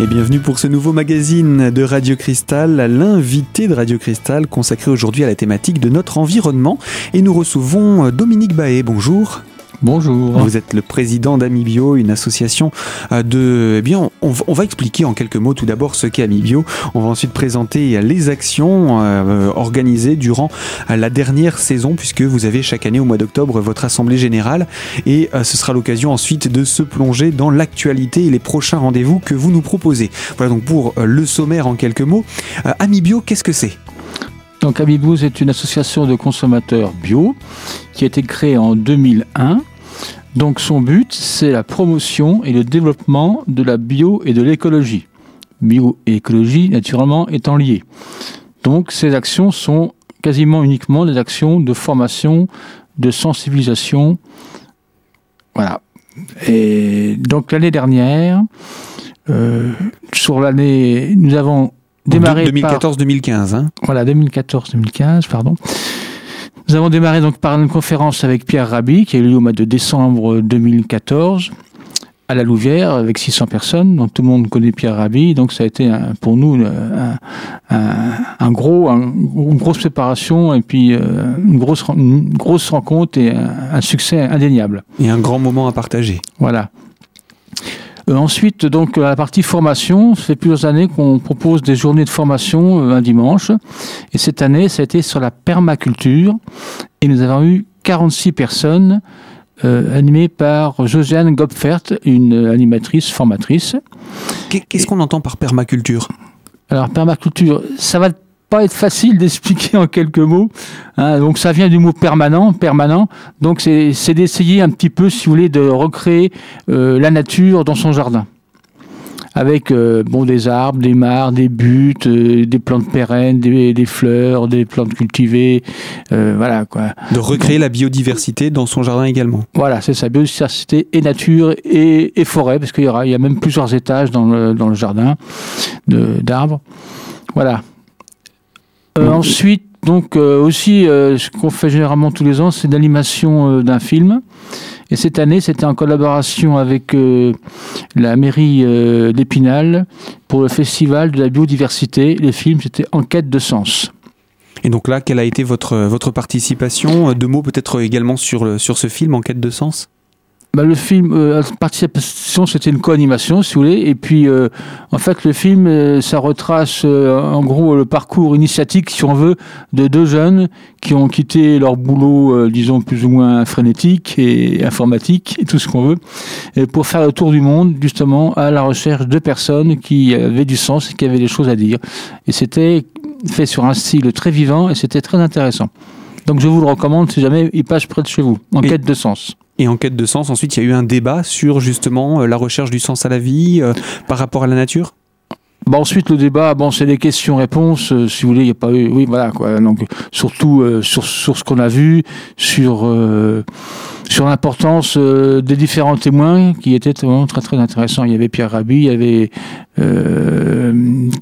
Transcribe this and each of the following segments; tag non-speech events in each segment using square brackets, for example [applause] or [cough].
Et bienvenue pour ce nouveau magazine de Radio Cristal, l'invité de Radio Cristal consacré aujourd'hui à la thématique de notre environnement. Et nous recevons Dominique Baé. Bonjour. Bonjour. Vous êtes le président d'Amibio, une association euh, de. Eh bien, on, va expliquer en quelques mots tout d'abord ce qu'est Amibio. On va ensuite présenter les actions euh, organisées durant la dernière saison, puisque vous avez chaque année au mois d'octobre votre assemblée générale. Et euh, ce sera l'occasion ensuite de se plonger dans l'actualité et les prochains rendez-vous que vous nous proposez. Voilà donc pour le sommaire en quelques mots. Amibio, qu'est-ce que c'est? Donc Amibio, c'est une association de consommateurs bio qui a été créée en 2001 donc son but, c'est la promotion et le développement de la bio et de l'écologie. Bio et écologie, naturellement, étant liées. Donc ces actions sont quasiment uniquement des actions de formation, de sensibilisation. Voilà. Et donc l'année dernière, euh, sur l'année, nous avons démarré 2014-2015. Hein voilà, 2014-2015, pardon. Nous avons démarré donc par une conférence avec Pierre Rabhi qui a eu lieu au mois de décembre 2014 à la Louvière avec 600 personnes. Donc tout le monde connaît Pierre Rabhi. Donc ça a été pour nous un, gros, une grosse préparation et puis euh, une grosse, une grosse rencontre et un succès indéniable. Et un grand moment à partager. Voilà. Euh, ensuite, donc, la partie formation, ça fait plusieurs années qu'on propose des journées de formation euh, un dimanche. Et cette année, ça a été sur la permaculture. Et nous avons eu 46 personnes euh, animées par Josiane Gopfert, une animatrice, formatrice. Qu'est-ce qu'on entend par permaculture? Alors, permaculture, ça va pas être facile d'expliquer en quelques mots. Hein. donc ça vient du mot permanent, permanent. Donc c'est d'essayer un petit peu, si vous voulez, de recréer euh, la nature dans son jardin. Avec euh, bon, des arbres, des mares, des buttes, euh, des plantes pérennes, des, fleurs, des plantes cultivées. voilà quoi. De recréer la biodiversité dans son jardin également. Voilà, c'est ça, biodiversité et nature et, forêt, parce qu'il y, aura, il y a même plusieurs étages dans le, dans le jardin d'arbres. Voilà. Euh, ensuite, donc euh, aussi, euh, ce qu'on fait généralement tous les ans, c'est l'animation d'un film. Et cette année, c'était en collaboration avec la mairie d'Épinal pour le festival de la biodiversité. Le film, c'était Enquête de sens. Et donc là, quelle a été votre, votre participation? Deux mots peut-être également sur, sur ce film, Enquête de sens? Bah, le film, euh, participation, c'était une co-animation, si vous voulez. Et puis, euh, en fait, le film, euh, ça retrace en gros le parcours initiatique, si on veut, de deux jeunes qui ont quitté leur boulot, disons, plus ou moins frénétique et informatique, et tout ce qu'on veut, et pour faire le tour du monde, justement, à la recherche de personnes qui avaient du sens et qui avaient des choses à dire. Et c'était fait sur un style très vivant et c'était très intéressant. Donc, je vous le recommande si jamais il passe près de chez vous, en quête de sens et en quête de sens. Ensuite, il y a eu un débat sur justement euh, la recherche du sens à la vie euh, par rapport à la nature? Bah ensuite le débat, bon c'est des questions-réponses. Euh, si vous voulez, il n'y a pas eu, oui voilà quoi. Donc surtout sur, sur ce qu'on a vu, sur sur l'importance des différents témoins qui étaient vraiment très très intéressants. Il y avait Pierre Rabhi, il y avait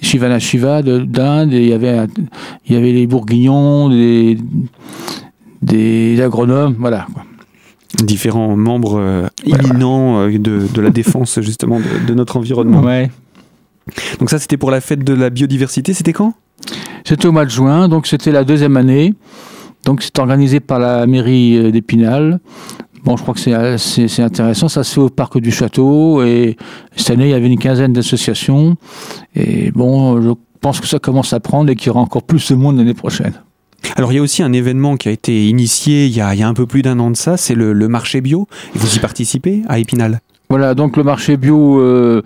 Shivana Shiva d'Inde, il y avait il y avait les Bourguignons, des des agronomes, voilà. Quoi différents membres euh, imminents euh, de, de, la défense [laughs] justement de, de, notre environnement. Ouais. Donc ça c'était pour la fête de la biodiversité, c'était quand? C'était au mois de juin, donc c'était la deuxième année. Donc c'est organisé par la mairie euh, d'Épinal. Bon, je crois que c'est intéressant. Ça se fait au parc du château et cette année il y avait une quinzaine d'associations. Et bon, je pense que ça commence à prendre et qu'il y aura encore plus de monde l'année prochaine. Alors il y a aussi un événement qui a été initié il y a, un peu plus d'un an de ça, c'est le, marché bio. Vous y participez à Épinal? Voilà, donc le marché bio, euh,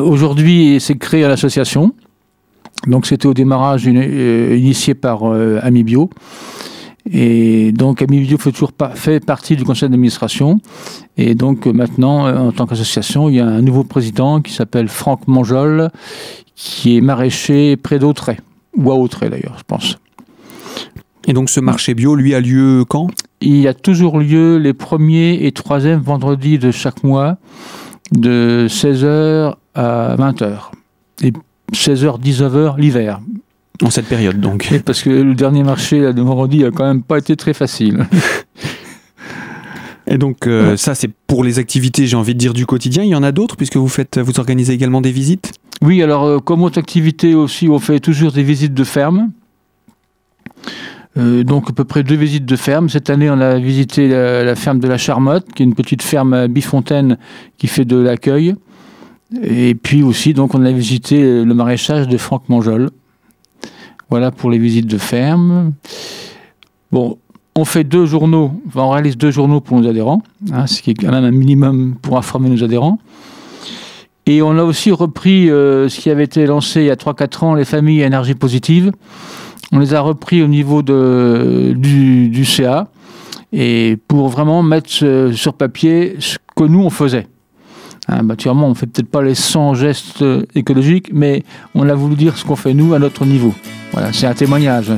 aujourd'hui, c'est créé à l'association. Donc c'était au démarrage euh, initié par euh, Amibio. Et donc Amibio fait toujours fait partie du conseil d'administration. Et donc maintenant, en tant qu'association, il y a un nouveau président qui s'appelle Franck Manjol, qui est maraîcher près d'Autray, ou à Autray d'ailleurs, je pense. Et donc ce marché bio, lui, a lieu quand? Il a toujours lieu les premiers et troisièmes vendredis de chaque mois, de 16h à 20h. Et 16h, 19h l'hiver. En cette période, donc. parce que le dernier marché de vendredi a quand même pas été très facile. [laughs] Et donc euh, ça c'est pour les activités, j'ai envie de dire du quotidien. Il y en a d'autres puisque vous faites, vous organisez également des visites? Oui, alors euh, comme autre activité aussi, on fait toujours des visites de ferme. Euh, donc à peu près deux visites de ferme. Cette année, on a visité la, ferme de la Charmotte, qui est une petite ferme à Bifontaine qui fait de l'accueil. Et puis aussi, donc, on a visité le maraîchage de Franck Manjol. Voilà pour les visites de ferme. Bon, on fait deux journaux, on réalise deux journaux pour nos adhérents, hein, ce qui est quand même un minimum pour informer nos adhérents. Et on a aussi repris euh, ce qui avait été lancé il y a 3-4 ans, les familles énergie positive. On les a repris au niveau du, CA et pour vraiment mettre euh, sur papier ce que nous on faisait. Hein, naturellement, on fait peut-être pas les 100 gestes euh, écologiques, mais on a voulu dire ce qu'on fait nous à notre niveau. Voilà, c'est un témoignage.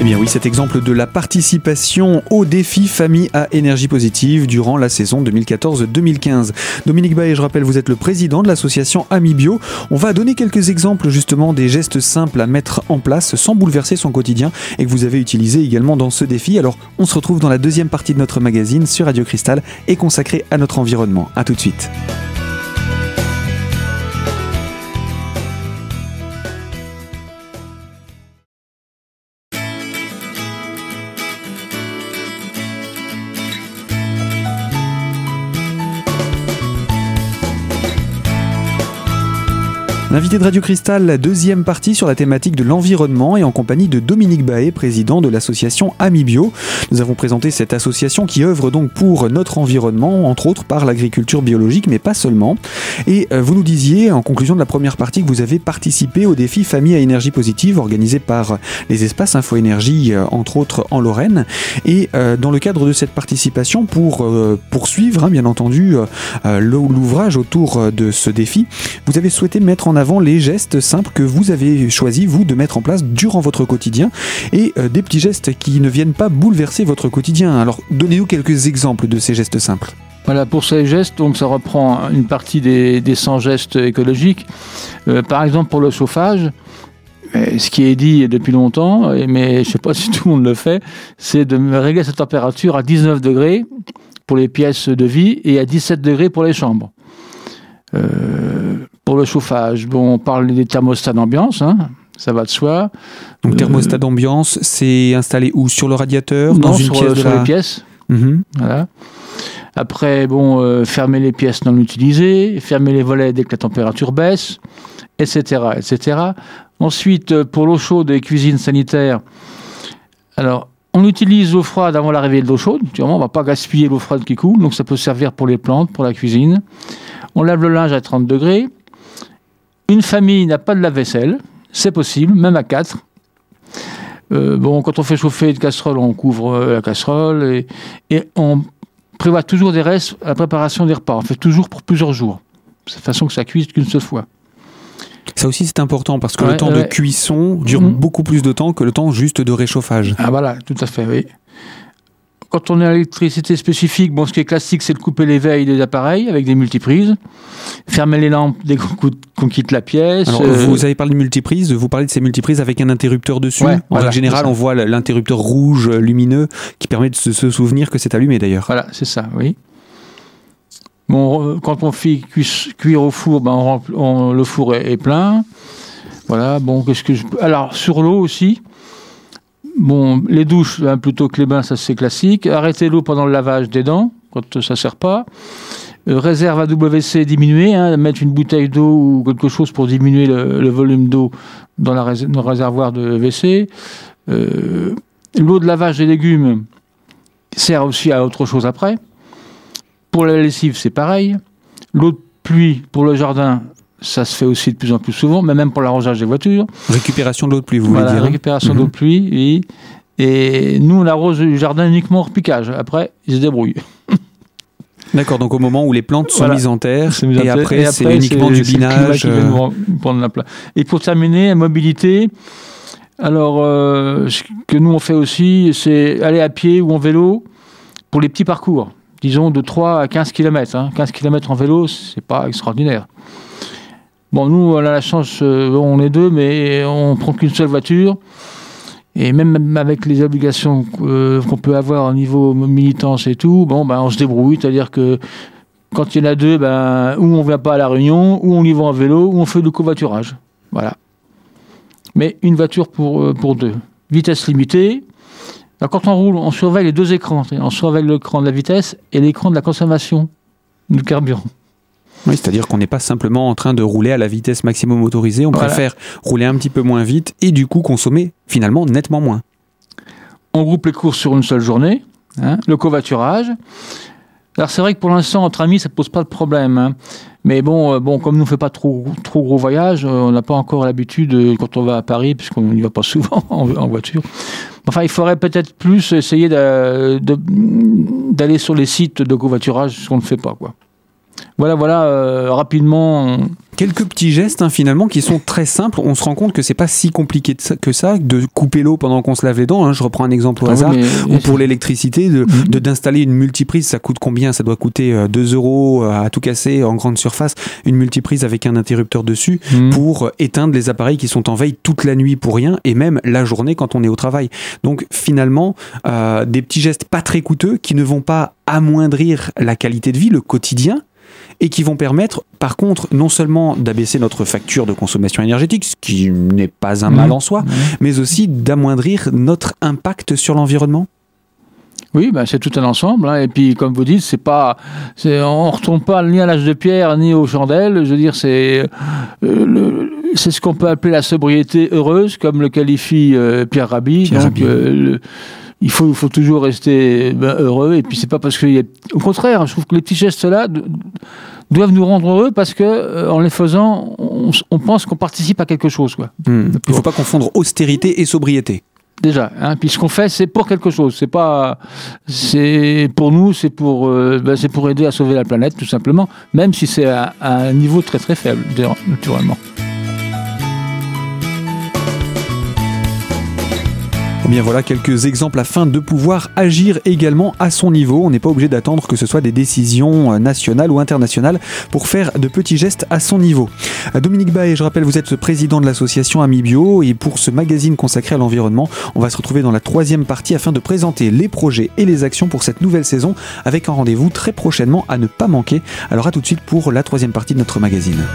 Eh bien oui, cet exemple de la participation au défi Famille à énergie positive durant la saison 2014-2015. Dominique Bay, je rappelle, vous êtes le président de l'association Amibio. On va donner quelques exemples justement des gestes simples à mettre en place sans bouleverser son quotidien et que vous avez utilisé également dans ce défi. Alors, on se retrouve dans la deuxième partie de notre magazine sur Radio Cristal et consacré à notre environnement. A tout de suite. L'invité de Radio Cristal, la deuxième partie sur la thématique de l'environnement et en compagnie de Dominique Baé, président de l'association Amibio. Nous avons présenté cette association qui œuvre donc pour notre environnement, entre autres par l'agriculture biologique, mais pas seulement. Et euh, vous nous disiez, en conclusion de la première partie, que vous avez participé au défi Famille à énergie positive organisé par les espaces Info Énergie, euh, entre autres en Lorraine. Et euh, dans le cadre de cette participation, pour poursuivre, hein, bien entendu, l'ouvrage autour de ce défi, vous avez souhaité mettre en avant les gestes simples que vous avez choisi, vous, de mettre en place durant votre quotidien et euh, des petits gestes qui ne viennent pas bouleverser votre quotidien. Alors, donnez-nous quelques exemples de ces gestes simples. Voilà, pour ces gestes, donc ça reprend une partie des, 100 gestes écologiques. Euh, par exemple, pour le chauffage, euh, ce qui est dit depuis longtemps, mais je ne sais pas [laughs] si tout le monde le fait, c'est de régler sa température à 19 degrés pour les pièces de vie et à 17 degrés pour les chambres. Euh, pour le chauffage, bon, on parle des thermostats d'ambiance, hein, ça va de soi. Donc thermostat euh, d'ambiance, c'est installé où? Sur le radiateur? Dans une pièce de les pièces. Mhm. Voilà. Après, bon, euh, fermer les pièces non utilisées, fermer les volets dès que la température baisse, etc., etc. Ensuite, pour l'eau chaude des cuisines sanitaires, alors, on utilise l'eau froide avant l'arrivée de l'eau chaude. On ne va pas gaspiller l'eau froide qui coule, donc ça peut servir pour les plantes, pour la cuisine. On lave le linge à 30 degrés. Une famille n'a pas de lave-vaisselle, c'est possible, même à 4. Euh, bon, quand on fait chauffer une casserole, on couvre euh, la casserole et, on prévoit toujours des restes à la préparation des repas. On fait toujours pour plusieurs jours, de façon que ça cuise qu'une seule fois. Ça aussi c'est important parce que le temps de cuisson dure mhm. beaucoup plus de temps que le temps juste de réchauffage. Ah voilà, tout à fait, oui. Quand on est à l'électricité spécifique, bon, ce qui est classique, c'est de couper les veilles des appareils avec des multiprises, fermer les lampes dès qu'on quitte la pièce. Alors, euh, Vous avez parlé de multiprises, vous parlez de ces multiprises avec un interrupteur dessus. en général, on voit l'interrupteur rouge lumineux qui permet de se souvenir que c'est allumé d'ailleurs. Voilà, c'est ça, oui. Bon, quand on fait cuire au four, ben on, le four est, plein. Voilà, bon, qu'est-ce que je Alors, sur l'eau aussi, bon, les douches, hein, plutôt que les bains, ça c'est classique. Arrêter l'eau pendant le lavage des dents, quand ça ne sert pas. Euh, réserve à WC diminuer, hein, mettre une bouteille d'eau ou quelque chose pour diminuer le, volume d'eau dans, le réservoir de WC. Euh, l'eau de lavage des légumes sert aussi à autre chose après. Pour la lessive, c'est pareil. L'eau de pluie pour le jardin, ça se fait aussi de plus en plus souvent, mais même pour l'arrosage des voitures. Récupération de l'eau de pluie, vous voulez dire hein Récupération d'eau de mhm. pluie, oui. Et nous, on arrose le jardin uniquement hors piquage. Après, ils se débrouillent. [laughs] D'accord, donc au moment où les plantes sont mises en terre, et, après, c'est uniquement du binage. Euh. prendre la place. Et pour terminer, la mobilité, alors euh, ce que nous on fait aussi, c'est aller à pied ou en vélo pour les petits parcours disons, de 3 à 15 km. 15 km en vélo, c'est pas extraordinaire. Bon, nous, on a la chance, euh, on est deux, mais on prend qu'une seule voiture. Et même avec les obligations euh, qu'on peut avoir au niveau militance et tout, bon, ben, on se débrouille. C'est-à-dire que quand il y en a deux, ben, ou on ne vient pas à la réunion, ou on y va en vélo, ou on fait du covoiturage. Voilà. Mais une voiture pour, euh, pour deux. Vitesse limitée. quand on roule, on surveille les deux écrans. On surveille l'écran de la vitesse et l'écran de la consommation du carburant. Oui, c'est-à-dire qu'on n'est pas simplement en train de rouler à la vitesse maximum autorisée, on préfère rouler un petit peu moins vite et du coup consommer finalement nettement moins. On groupe les courses sur une seule journée, hein, le covoiturage. Alors c'est vrai que pour l'instant, entre amis, ça ne pose pas de problème. Hein. Mais bon, euh, bon, comme nous ne fait pas trop, trop gros voyages, euh, on n'a pas encore l'habitude, euh, quand on va à Paris, puisqu'on n'y va pas souvent [laughs] en, voiture. Enfin, il faudrait peut-être plus essayer d'aller sur les sites de covoiturage, ce qu'on ne fait pas. Quoi. Voilà, voilà, rapidement, quelques petits gestes hein, finalement qui sont très simples. On se rend compte que c'est pas si compliqué que ça de couper l'eau pendant qu'on se lave les dents. Hein. Je reprends un exemple au ah hasard. ou pour l'électricité, de mhm. d'installer une multiprise, ça coûte combien? Ça doit coûter 2 euh, euros euh, à tout casser en grande surface. Une multiprise avec un interrupteur dessus mhm. pour éteindre les appareils qui sont en veille toute la nuit pour rien et même la journée quand on est au travail. Donc finalement, euh, des petits gestes pas très coûteux qui ne vont pas amoindrir la qualité de vie, le quotidien, et qui vont permettre, par contre, non seulement d'abaisser notre facture de consommation énergétique, ce qui n'est pas un mal mmh. en soi, mmh. mais aussi d'amoindrir notre impact sur l'environnement oui, ben c'est tout un ensemble. Hein. Et puis, comme vous dites, c'est pas, on ne retourne pas ni à l'âge de pierre ni aux chandelles. Je veux dire, c'est euh, c'est ce qu'on peut appeler la sobriété heureuse, comme le qualifie euh, Pierre Rabhi. Donc, euh, il faut, faut toujours rester ben, heureux. Et puis c'est pas parce que. Y a... Au contraire, je trouve que les petits gestes-là doivent nous rendre heureux parce que euh, en les faisant, on, pense qu'on participe à quelque chose. Quoi. Hmm. Il ne faut pas confondre austérité et sobriété. Déjà, hein, puis ce qu'on fait, c'est pour quelque chose. C'est pas, c'est pour nous, c'est pour, euh, ben, c'est pour aider à sauver la planète, tout simplement. Même si c'est à, à un niveau très très faible, naturellement. Bien voilà quelques exemples afin de pouvoir agir également à son niveau. On n'est pas obligé d'attendre que ce soit des décisions euh, nationales ou internationales pour faire de petits gestes à son niveau. Euh, Dominique Bae, je rappelle, vous êtes président de l'association Amibio et pour ce magazine consacré à l'environnement, on va se retrouver dans la troisième partie afin de présenter les projets et les actions pour cette nouvelle saison avec un rendez-vous très prochainement à ne pas manquer. Alors à tout de suite pour la troisième partie de notre magazine.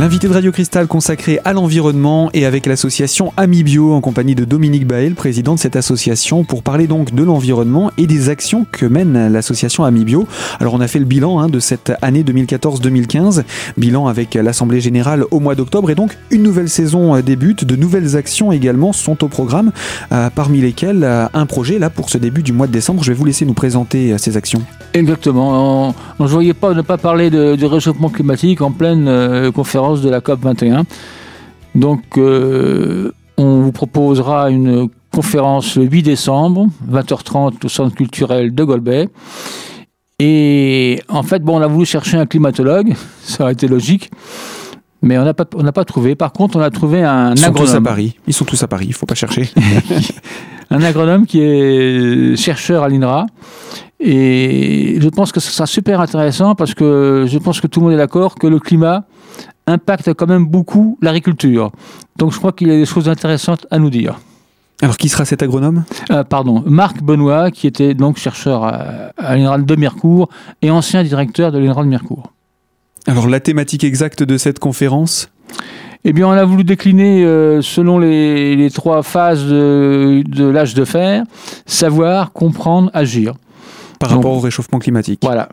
L'invité de Radio Cristal consacré à l'environnement et avec l'association Amibio en compagnie de Dominique Baël, président de cette association, pour parler donc de l'environnement et des actions que mène l'association Amibio. Alors on a fait le bilan hein, de cette année 2014-2015, bilan avec l'Assemblée Générale au mois d'octobre et donc une nouvelle saison euh, débute, de nouvelles actions également sont au programme, euh, parmi lesquelles euh, un projet là pour ce début du mois de décembre. Je vais vous laisser nous présenter ces actions. Exactement, on ne voyait pas ne pas parler de, du réchauffement climatique en pleine conférence de la COP 21. Donc, euh, on vous proposera une conférence le 8 décembre, 20h30 au centre culturel de Golbet. Et en fait, bon, on a voulu chercher un climatologue, [laughs] ça aurait été logique, mais on n'a pas, on pas trouvé. Par contre, on a trouvé un Ils sont agronome. Tous à Paris. Ils sont tous à Paris, il ne faut pas chercher. [laughs] un agronome qui est chercheur à l'INRA. Et je pense que ce sera super intéressant parce que je pense que tout le monde est d'accord que le climat, impacte quand même beaucoup l'agriculture. Donc je crois qu'il y a des choses intéressantes à nous dire. Alors qui sera cet agronome? Euh, Pardon, Marc Benoît, qui était donc chercheur à, à de Mercourt et ancien directeur de l'INRAL de Mercourt. Alors la thématique exacte de cette conférence? Eh bien, on a voulu décliner euh, selon les, trois phases de, l'âge de fer, savoir, comprendre, agir. Par rapport au réchauffement climatique. Voilà.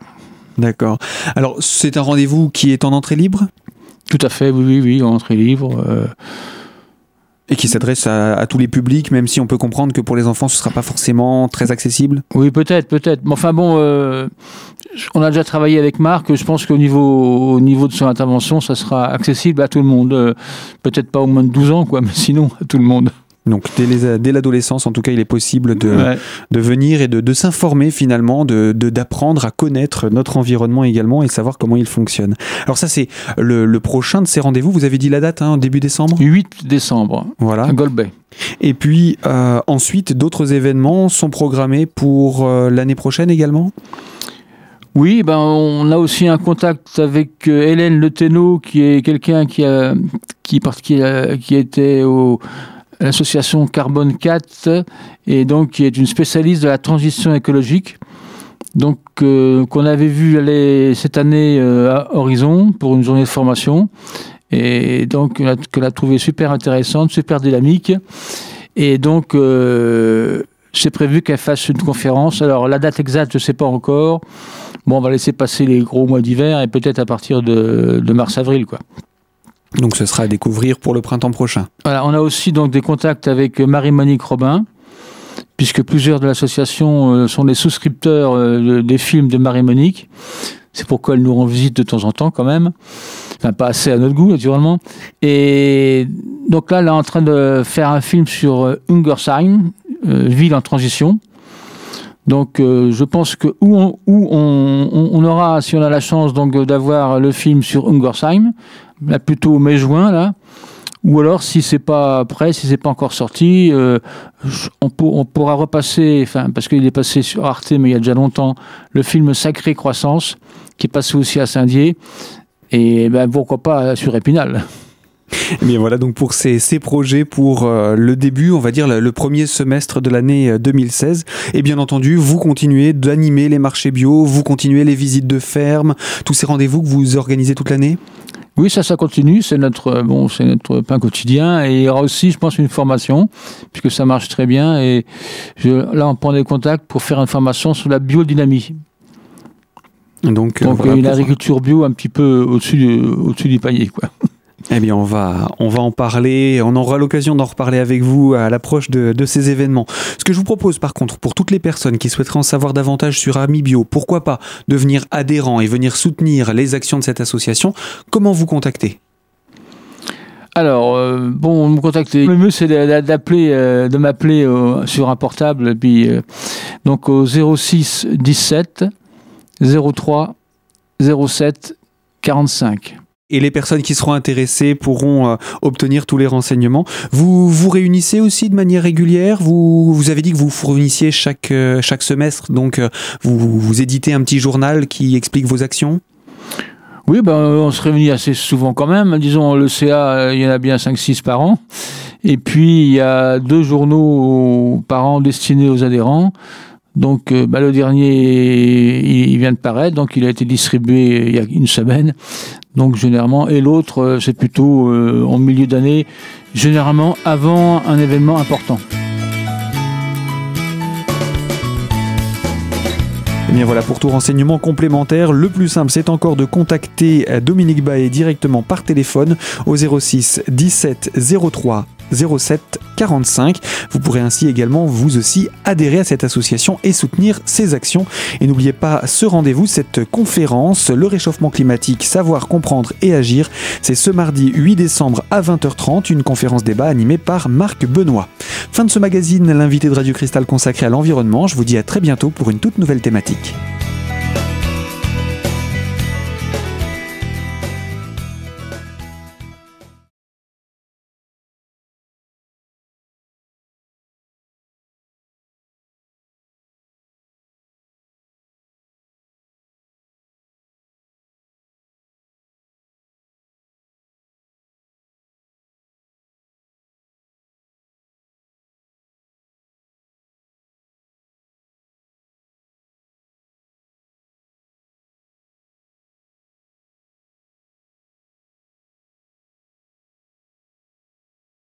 D'accord. Alors, c'est un rendez-vous qui est en entrée libre? Tout à fait, oui, oui, oui, entrée libre. Euh. Et qui s'adresse à, tous les publics, même si on peut comprendre que pour les enfants, ce ne sera pas forcément très accessible Oui, peut-être, peut-être. Mais enfin bon, euh, on a déjà travaillé avec Marc. Je pense qu'au niveau, au niveau de son intervention, ça sera accessible à tout le monde. Euh, peut-être pas au moins de 12 ans, quoi, mais sinon à tout le monde. Donc dès l'adolescence, en tout cas, il est possible de, de venir et de, de s'informer finalement, de d'apprendre à connaître notre environnement également et savoir comment il fonctionne. Alors ça, c'est le, le, prochain de ces rendez-vous. Vous avez dit la date, hein, début décembre? 8 décembre. Voilà. À Gold Bay. Et puis euh, ensuite, d'autres événements sont programmés pour euh, l'année prochaine également? Oui, ben on a aussi un contact avec euh, Hélène Le qui est quelqu'un qui a qui, qui, a, qui était au l'association Carbone 4 et donc qui est une spécialiste de la transition écologique. Donc euh, qu'on avait vu aller cette année euh, à Horizon pour une journée de formation et donc que l'a trouvé super intéressante, super dynamique et donc euh, c'est prévu qu'elle fasse une conférence. Alors la date exacte je sais pas encore. Bon on va laisser passer les gros mois d'hiver et peut-être à partir de, de mars-avril quoi. Donc ce sera à découvrir pour le printemps prochain. Voilà, on a aussi donc des contacts avec Marie-Monique Robin, puisque plusieurs de l'association euh, sont des souscripteurs euh, des films de Marie-Monique. C'est pourquoi elle nous rend visite de temps en temps quand même. Enfin, pas assez à notre goût, naturellement. Et donc là, elle est en train de faire un film sur euh, Ungersheim, ville en transition. Donc je pense que où, on, aura, si on a la chance d'avoir le film sur Ungersheim, là plutôt mai-juin là. Ou alors, si c'est pas prêt, si c'est pas encore sorti, euh, on, pourra repasser, parce qu'il est passé sur Arte, mais il y a déjà longtemps, le film Sacré Croissance, qui est passé aussi à Saint-Dié, et ben, pourquoi pas sur Épinal. Et eh bien voilà donc pour ces, projets pour euh, le début, on va dire le, premier semestre de l'année 2016. Euh, et bien entendu, vous continuez d'animer les marchés bio, vous continuez les visites de ferme, tous ces rendez-vous que vous organisez toute l'année? Oui, ça, ça continue. C'est notre, bon, c'est notre pain quotidien. Et il y aura aussi, je pense, une formation, puisque ça marche très bien. Et je, là, on prend des contacts pour faire une formation sur la biodynamie. Donc, Donc une agriculture bio un petit peu au-dessus au-dessus du panier, quoi. Eh bien, on va, on va en parler. On aura l'occasion d'en reparler avec vous à l'approche de, ces événements. Ce que je vous propose, par contre, pour toutes les personnes qui souhaiteraient en savoir davantage sur Amibio, pourquoi pas devenir adhérent et venir soutenir les actions de cette association, comment vous contacter? Alors, euh, bon, me contacter. Le mieux, c'est d'appeler, euh, de m'appeler euh, sur un portable, puis donc au 06 17 03 07 45 et les personnes qui seront intéressées pourront euh, obtenir tous les renseignements. Vous vous réunissez aussi de manière régulière? Vous, vous avez dit que vous fournissiez chaque, euh, chaque semestre, donc euh, vous, vous éditez un petit journal qui explique vos actions? Oui, ben, on se réunit assez souvent quand même. Disons, le CA, il y en a bien 5-6 par an. Et puis, il y a deux journaux par an destinés aux adhérents. Donc, bah, le dernier, il, vient de paraître, donc il a été distribué il y a une semaine. Donc généralement, et l'autre, euh, c'est plutôt euh, en milieu d'année, généralement avant un événement important. Et eh bien voilà, pour tout renseignement complémentaire, le plus simple, c'est encore de contacter euh, Dominique Baé directement par téléphone au 06 17 03 07 45. Vous pourrez ainsi également vous aussi adhérer à cette association et soutenir ses actions. Et n'oubliez pas ce rendez-vous, cette conférence, le réchauffement climatique, savoir comprendre et agir. C'est ce mardi 8 décembre à 20h30, une conférence débat animée par Marc Benoît. Fin de ce magazine, l'invité de Radio Cristal consacré à l'environnement. Je vous dis à très bientôt pour une toute nouvelle thématique.